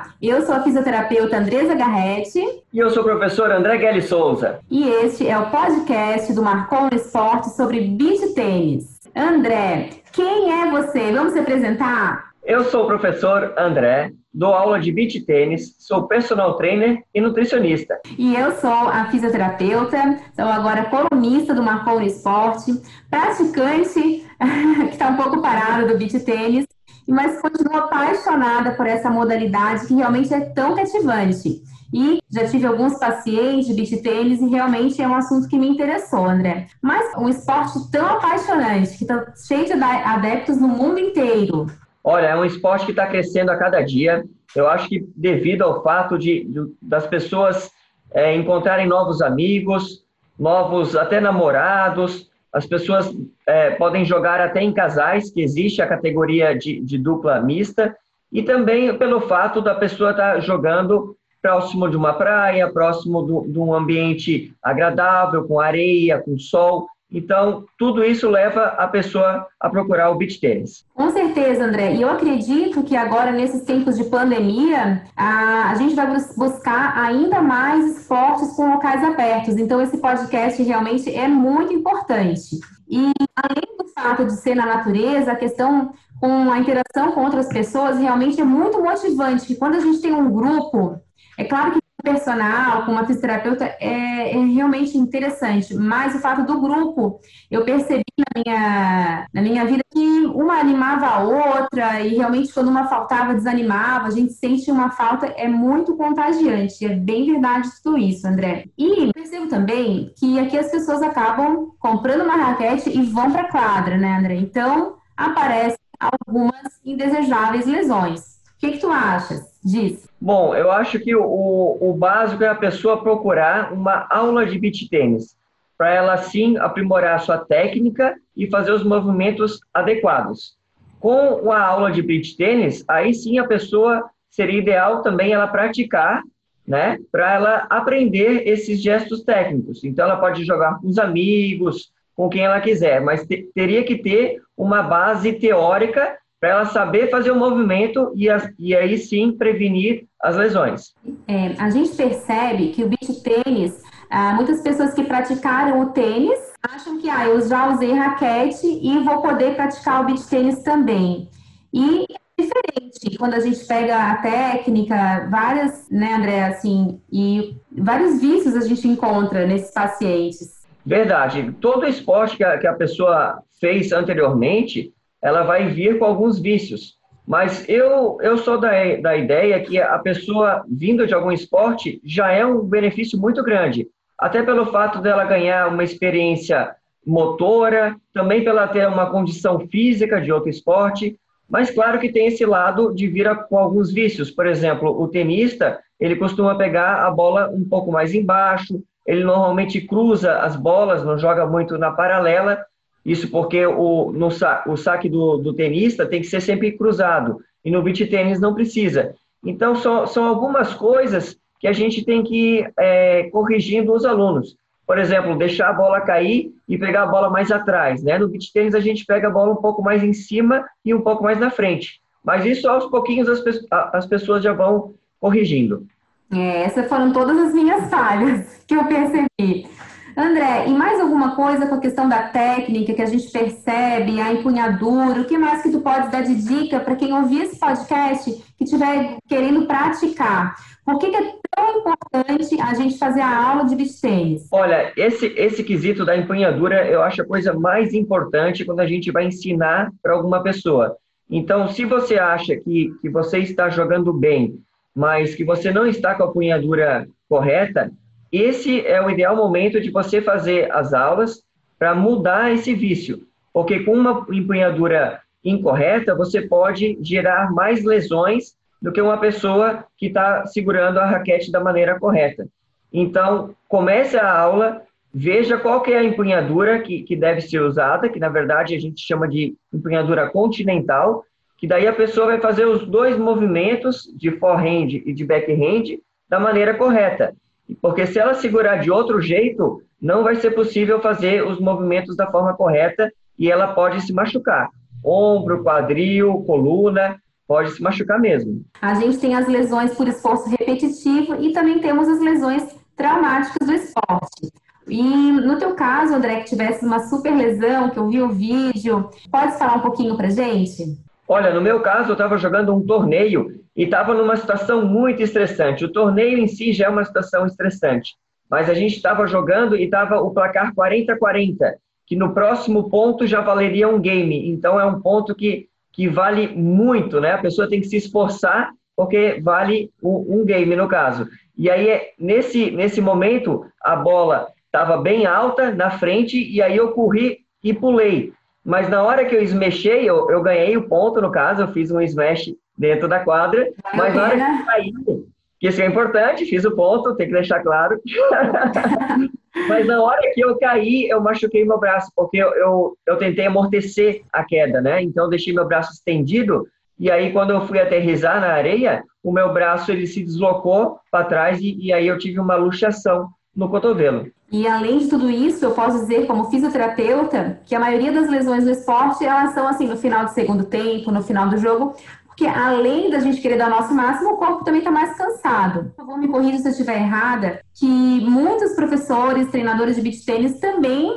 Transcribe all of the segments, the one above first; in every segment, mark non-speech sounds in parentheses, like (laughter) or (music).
Olá, eu sou a fisioterapeuta Andresa Garretti. E eu sou o professor André Guelli Souza. E este é o podcast do Marcon Esporte sobre beach tênis. André, quem é você? Vamos se apresentar? Eu sou o professor André, dou aula de beach tênis, sou personal trainer e nutricionista. E eu sou a fisioterapeuta, sou agora colunista do Marcon Esporte, praticante (laughs) que está um pouco parada do beach tênis mas continuo apaixonada por essa modalidade que realmente é tão cativante. E já tive alguns pacientes de beach tênis e realmente é um assunto que me interessou, André. Mas um esporte tão apaixonante, que está cheio de adeptos no mundo inteiro. Olha, é um esporte que está crescendo a cada dia. Eu acho que devido ao fato de, de das pessoas é, encontrarem novos amigos, novos até namorados, as pessoas é, podem jogar até em casais, que existe a categoria de, de dupla mista, e também pelo fato da pessoa estar tá jogando próximo de uma praia, próximo de um ambiente agradável, com areia, com sol. Então, tudo isso leva a pessoa a procurar o beach tênis. Com certeza, André. E eu acredito que agora, nesses tempos de pandemia, a, a gente vai buscar ainda mais esportes com locais abertos. Então, esse podcast realmente é muito importante. E, além do fato de ser na natureza, a questão com a interação com outras pessoas realmente é muito motivante. Que quando a gente tem um grupo, é claro que personal, com uma fisioterapeuta, é, é, realmente interessante. Mas o fato do grupo, eu percebi na minha, na minha vida que uma animava a outra e realmente quando uma faltava, desanimava. A gente sente uma falta, é muito contagiante. É bem verdade tudo isso, André. E percebo também que aqui as pessoas acabam comprando uma raquete e vão para quadra, né, André? Então, aparecem algumas indesejáveis lesões. O que, que tu achas disso? Bom, eu acho que o, o básico é a pessoa procurar uma aula de beach tênis, para ela sim aprimorar sua técnica e fazer os movimentos adequados. Com a aula de beach tênis, aí sim a pessoa seria ideal também ela praticar, né, para ela aprender esses gestos técnicos. Então ela pode jogar com os amigos, com quem ela quiser, mas te, teria que ter uma base teórica para ela saber fazer o movimento e, e aí sim prevenir as lesões. É, a gente percebe que o beach tênis, ah, muitas pessoas que praticaram o tênis acham que ah, eu já usei raquete e vou poder praticar o beach tênis também. E é diferente quando a gente pega a técnica, várias, né, André, assim, e vários vícios a gente encontra nesses pacientes. Verdade. Todo esporte que a, que a pessoa fez anteriormente, ela vai vir com alguns vícios. Mas eu, eu sou da, da ideia que a pessoa vindo de algum esporte já é um benefício muito grande, até pelo fato dela ganhar uma experiência motora, também pela ter uma condição física de outro esporte, mas claro que tem esse lado de vir com alguns vícios. Por exemplo, o tenista, ele costuma pegar a bola um pouco mais embaixo, ele normalmente cruza as bolas, não joga muito na paralela, isso porque o, no, o saque do, do tenista tem que ser sempre cruzado, e no beach tênis não precisa. Então, são, são algumas coisas que a gente tem que ir é, corrigindo os alunos. Por exemplo, deixar a bola cair e pegar a bola mais atrás. Né? No beach tênis, a gente pega a bola um pouco mais em cima e um pouco mais na frente. Mas isso, aos pouquinhos, as, as pessoas já vão corrigindo. É, essas foram todas as minhas falhas que eu percebi. André, e mais alguma coisa com a questão da técnica que a gente percebe, a empunhadura, o que mais que tu pode dar de dica para quem ouvir esse podcast que estiver querendo praticar? Por que, que, é tão importante a gente fazer a aula de beach? Olha, esse, esse quesito da empunhadura eu acho a coisa mais importante quando a gente vai ensinar para alguma pessoa. Então, se você acha que, que você está jogando bem, mas que você não está com a empunhadura correta, esse é o ideal momento de você fazer as aulas para mudar esse vício, porque com uma empunhadura incorreta, você pode gerar mais lesões do que uma pessoa que está segurando a raquete da maneira correta. Então, comece a aula, veja qual que é a empunhadura que, que deve ser usada, que na verdade a gente chama de empunhadura continental, que daí a pessoa vai fazer os dois movimentos de forehand e de backhand da maneira correta. Porque se ela segurar de outro jeito, não vai ser possível fazer os movimentos da forma correta e ela pode se machucar. Ombro, quadril, coluna, pode se machucar mesmo. A gente tem as lesões por esforço repetitivo e também temos as lesões traumáticas do esporte. E no teu caso, André, que tivesse uma super lesão, que eu vi o vídeo, pode falar um pouquinho pra gente? Olha, no meu caso, eu estava jogando um torneio e estava numa situação muito estressante. O torneio em si já é uma situação estressante, mas a gente estava jogando e estava o placar 40-40, que no próximo ponto já valeria um game. Então é um ponto que, que vale muito, né? A pessoa tem que se esforçar porque vale um, um game no caso. E aí, nesse, nesse momento, a bola estava bem alta na frente e aí eu corri e pulei. Mas na hora que eu smashei, eu, eu ganhei o ponto, no caso, eu fiz um smash dentro da quadra, mas na hora que eu caí, que isso é importante, fiz o ponto, tem que deixar claro. (laughs) mas na hora que eu caí, eu machuquei meu braço, porque eu, eu, eu tentei amortecer a queda, né? Então, eu deixei meu braço estendido, e aí, quando eu fui aterrizar na areia, o meu braço ele se deslocou para trás e, e aí eu tive uma luxação no cotovelo. E além de tudo isso, eu posso dizer, como fisioterapeuta, que a maioria das lesões do esporte, elas são assim, no final do segundo tempo, no final do jogo, porque além da gente querer dar o nosso máximo, o corpo também está mais cansado. Por favor, me corrija se eu estiver errada, que muitos professores, treinadores de beach tênis também,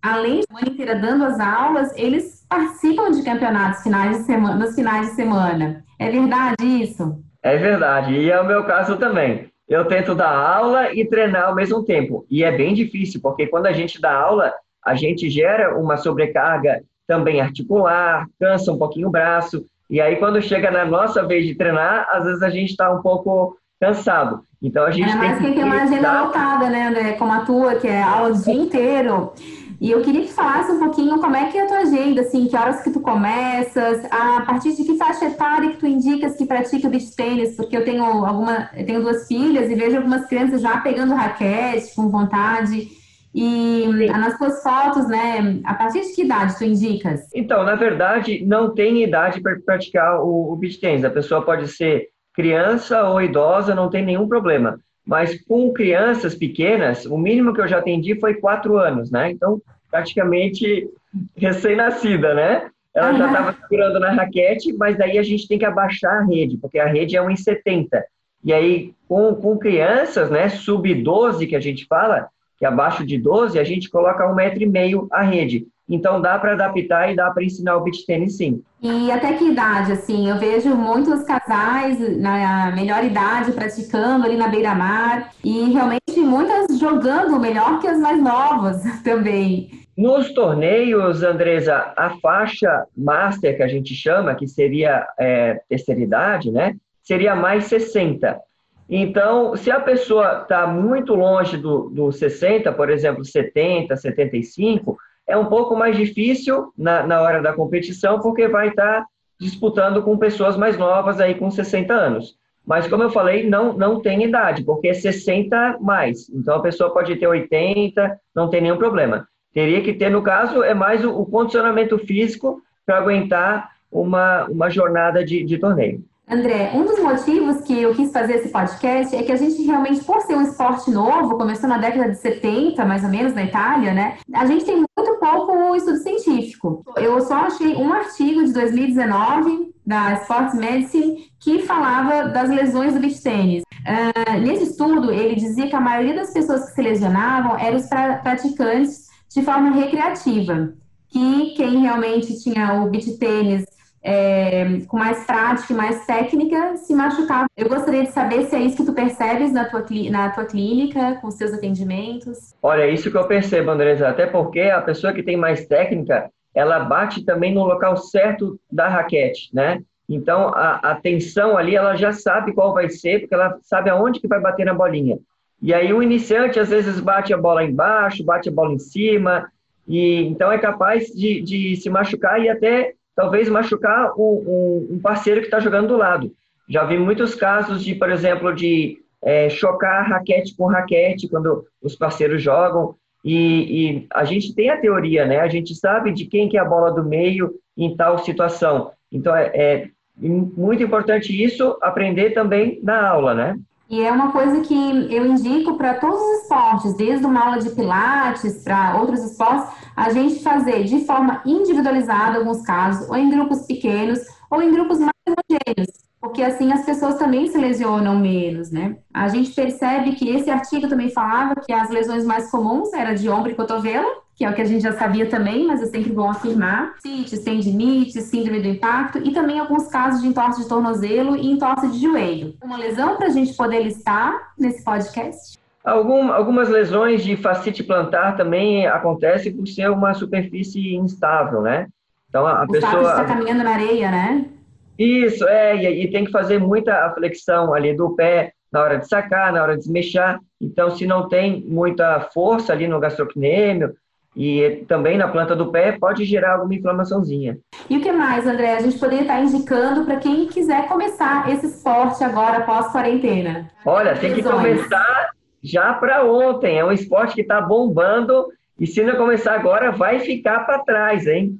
além de a inteira dando as aulas, eles participam de campeonatos finais de semana, nos finais de semana. É verdade isso? É verdade, e é o meu caso também eu tento dar aula e treinar ao mesmo tempo. E é bem difícil, porque quando a gente dá aula, a gente gera uma sobrecarga também articular, cansa um pouquinho o braço. E aí, quando chega na nossa vez de treinar, às vezes a gente está um pouco cansado. Então a gente é, tem mas quem tem uma agenda lotada, né, André? Como a tua, que é aula o dia inteiro. E eu queria que falasse um pouquinho como é que é a tua agenda, assim, que horas que tu começas, a partir de que faixa etária que tu indicas que pratica beach tênis, porque eu tenho alguma, eu tenho duas filhas e vejo algumas crianças já pegando raquete com vontade. E nas tuas fotos, né, a partir de que idade tu indicas? Então, na verdade, não tem idade para praticar o, o beach tênis. A pessoa pode ser criança ou idosa, não tem nenhum problema. Mas com crianças pequenas, o mínimo que eu já atendi foi quatro anos, né? Então, praticamente recém-nascida, né? Ela já estava segurando na raquete, mas daí a gente tem que abaixar a rede, porque a rede é 1,70. E aí, com, com crianças, né, sub-12 que a gente fala, que abaixo de 12, a gente coloca um metro e meio a rede. Então dá para adaptar e dá para ensinar o beach tênis sim. E até que idade, assim? Eu vejo muitos casais na melhor idade praticando ali na beira-mar e realmente muitas jogando melhor que as mais novas (laughs) também. Nos torneios, Andresa, a faixa master que a gente chama, que seria é, terceira idade, né? Seria mais 60. Então, se a pessoa está muito longe do, do 60, por exemplo, 70, 75, é um pouco mais difícil na, na hora da competição, porque vai estar tá disputando com pessoas mais novas aí com 60 anos. Mas, como eu falei, não, não tem idade, porque é 60 mais. Então, a pessoa pode ter 80, não tem nenhum problema. Teria que ter, no caso, é mais o, o condicionamento físico para aguentar uma, uma jornada de, de torneio. André, um dos motivos que eu quis fazer esse podcast é que a gente realmente, por ser um esporte novo, começou na década de 70, mais ou menos, na Itália, né? A gente tem muito pouco estudo científico. Eu só achei um artigo de 2019 da Sports Medicine que falava das lesões do beach tênis. Uh, nesse estudo, ele dizia que a maioria das pessoas que se lesionavam eram os pra praticantes de forma recreativa, que quem realmente tinha o beach tênis é, com mais prática e mais técnica, se machucar. Eu gostaria de saber se é isso que tu percebes na tua, na tua clínica, com os teus atendimentos. Olha, é isso que eu percebo, Andresa, até porque a pessoa que tem mais técnica, ela bate também no local certo da raquete, né? Então, a, a tensão ali, ela já sabe qual vai ser, porque ela sabe aonde que vai bater na bolinha. E aí o iniciante, às vezes, bate a bola embaixo, bate a bola em cima, e então é capaz de, de se machucar e até talvez machucar um, um parceiro que está jogando do lado. Já vi muitos casos de, por exemplo, de é, chocar raquete com raquete quando os parceiros jogam. E, e, a gente tem a teoria, né? A gente sabe de quem que é a bola do meio em tal situação. Então é, é muito importante isso aprender também na aula, né? E é uma coisa que eu indico para todos os esportes, desde uma aula de pilates para outros esportes, a gente fazer de forma individualizada, alguns casos, ou em grupos pequenos, ou em grupos mais homogêneos porque assim as pessoas também se lesionam menos, né? A gente percebe que esse artigo também falava que as lesões mais comuns eram de ombro e cotovelo, que é o que a gente já sabia também, mas é sempre bom afirmar. Cites, tendinite, síndrome do impacto e também alguns casos de entorse de tornozelo e entorse de joelho. Uma lesão para a gente poder listar nesse podcast? Algum, algumas lesões de fascite plantar também acontecem por ser uma superfície instável, né? Então a, o pessoa está caminhando na areia, né? Isso, é, e, e, tem que fazer muita flexão ali do pé na hora de sacar, na hora de desmechar. Então, se não tem muita força ali no gastrocnêmio e também na planta do pé, pode gerar alguma inflamaçãozinha. E o que mais, André? A gente poderia estar indicando para quem quiser começar esse esporte agora, pós-quarentena? Olha, tem que começar já para ontem. É um esporte que está bombando e se não começar agora, vai ficar para trás, hein?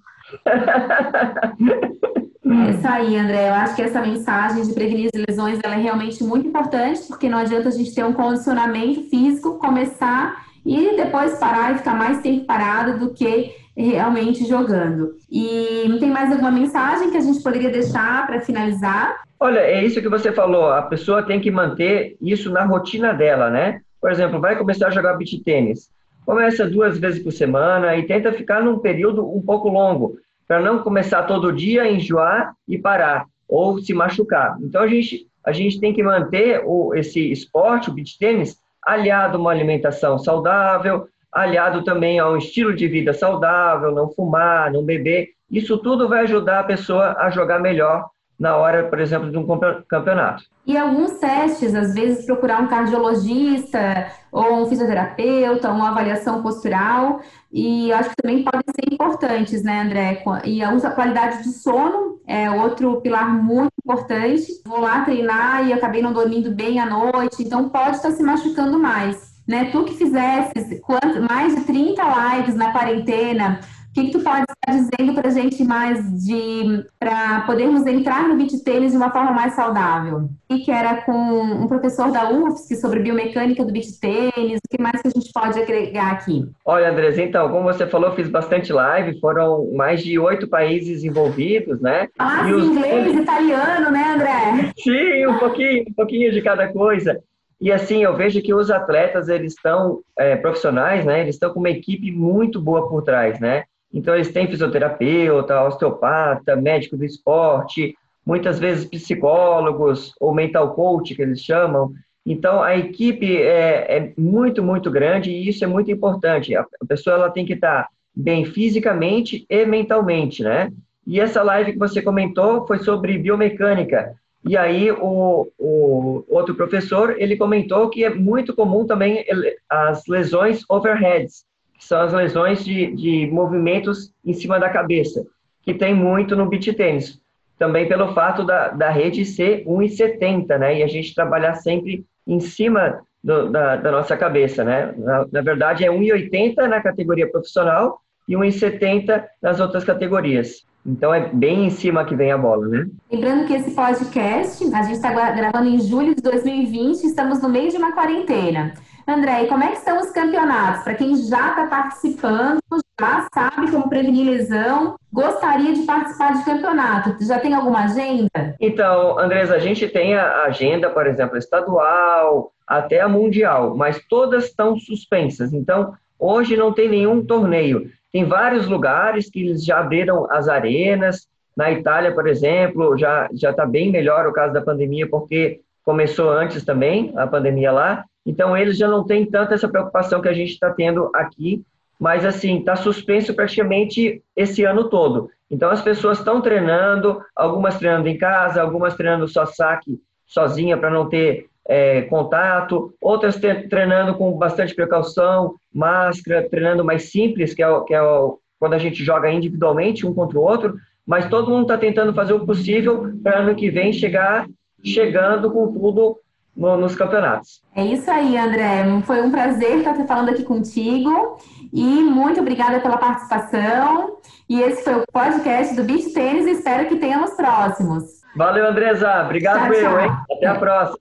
É isso aí, André. Eu acho que essa mensagem de prevenir as lesões ela é realmente muito importante, porque não adianta a gente ter um condicionamento físico, começar e depois parar e ficar mais tempo parado do que realmente jogando. E tem mais alguma mensagem que a gente poderia deixar para finalizar? Olha, é isso que você falou. A pessoa tem que manter isso na rotina dela, né? Por exemplo, vai começar a jogar beach tênis. Começa duas vezes por semana e tenta ficar num período um pouco longo para não começar todo dia enjoar e parar ou se machucar. Então a gente a gente tem que manter o, esse esporte, o beach tênis, aliado a uma alimentação saudável, aliado também a um estilo de vida saudável, não fumar, não beber. Isso tudo vai ajudar a pessoa a jogar melhor na hora, por exemplo, de um campeonato. E alguns testes, às vezes procurar um cardiologista ou um fisioterapeuta, uma avaliação postural, e acho que também podem ser importantes, né, André? E a qualidade de sono é outro pilar muito importante. Vou lá treinar e acabei não dormindo bem à noite, então pode estar se machucando mais. Né? Tu que fizesse mais de 30 lives na quarentena, que, que tu pode estar dizendo para a gente mais de para podermos entrar no beat tênis de uma forma mais saudável? E que era com um professor da UFSC sobre biomecânica do beat tênis, o que mais que a gente pode agregar aqui? Olha, Andres, então, como você falou, fiz bastante live, foram mais de oito países envolvidos, né? Ah, e os... inglês, italiano, né, André? Sim, um pouquinho, um pouquinho de cada coisa. E assim, eu vejo que os atletas, eles estão é, profissionais, né? Eles estão com uma equipe muito boa por trás, né? Então, eles têm fisioterapeuta, osteopata, médico do esporte, muitas vezes psicólogos ou mental coach, que eles chamam. Então, a equipe é, é muito, muito grande e isso é muito importante. A pessoa ela tem que estar bem fisicamente e mentalmente, né? E essa live que você comentou foi sobre biomecânica. E aí, o, o outro professor, ele comentou que é muito comum também as lesões overheads, que são as lesões de, de movimentos em cima da cabeça, que tem muito no beach tênis. Também pelo fato da, da rede ser 1,70, né? E a gente trabalhar sempre em cima do, da, da, nossa cabeça, né? Na, na verdade, é 1,80 na categoria profissional e 1,70 nas outras categorias. Então é bem em cima que vem a bola, né? Lembrando que esse podcast a gente está gravando em julho de 2020, estamos no meio de uma quarentena. André, e como é que estão os campeonatos? Para quem já está participando, já sabe como prevenir lesão, gostaria de participar de campeonato. Já tem alguma agenda? Então, Andrés, a gente tem a agenda, por exemplo, estadual, até a mundial, mas todas estão suspensas. Então, hoje não tem nenhum torneio. Tem vários lugares que eles já abriram as arenas. Na Itália, por exemplo, já já está bem melhor o caso da pandemia, porque começou antes também a pandemia lá. Então, eles já não têm tanta essa preocupação que a gente está tendo aqui, mas, assim, está suspenso praticamente esse ano todo. Então, as pessoas estão treinando, algumas treinando em casa, algumas treinando só saque sozinha para não ter é, contato, outras treinando com bastante precaução, máscara, treinando mais simples, que é, o, que é o, quando a gente joga individualmente um contra o outro, mas todo mundo está tentando fazer o possível para ano que vem chegar chegando com tudo no, nos campeonatos. É isso aí, André. Foi um prazer estar falando aqui contigo e muito obrigada pela participação. E esse foi o podcast do Beach Tênis. Espero que tenhamos próximos. Valeu, Andresa. Obrigado, tchau, eu, hein? Até a próxima.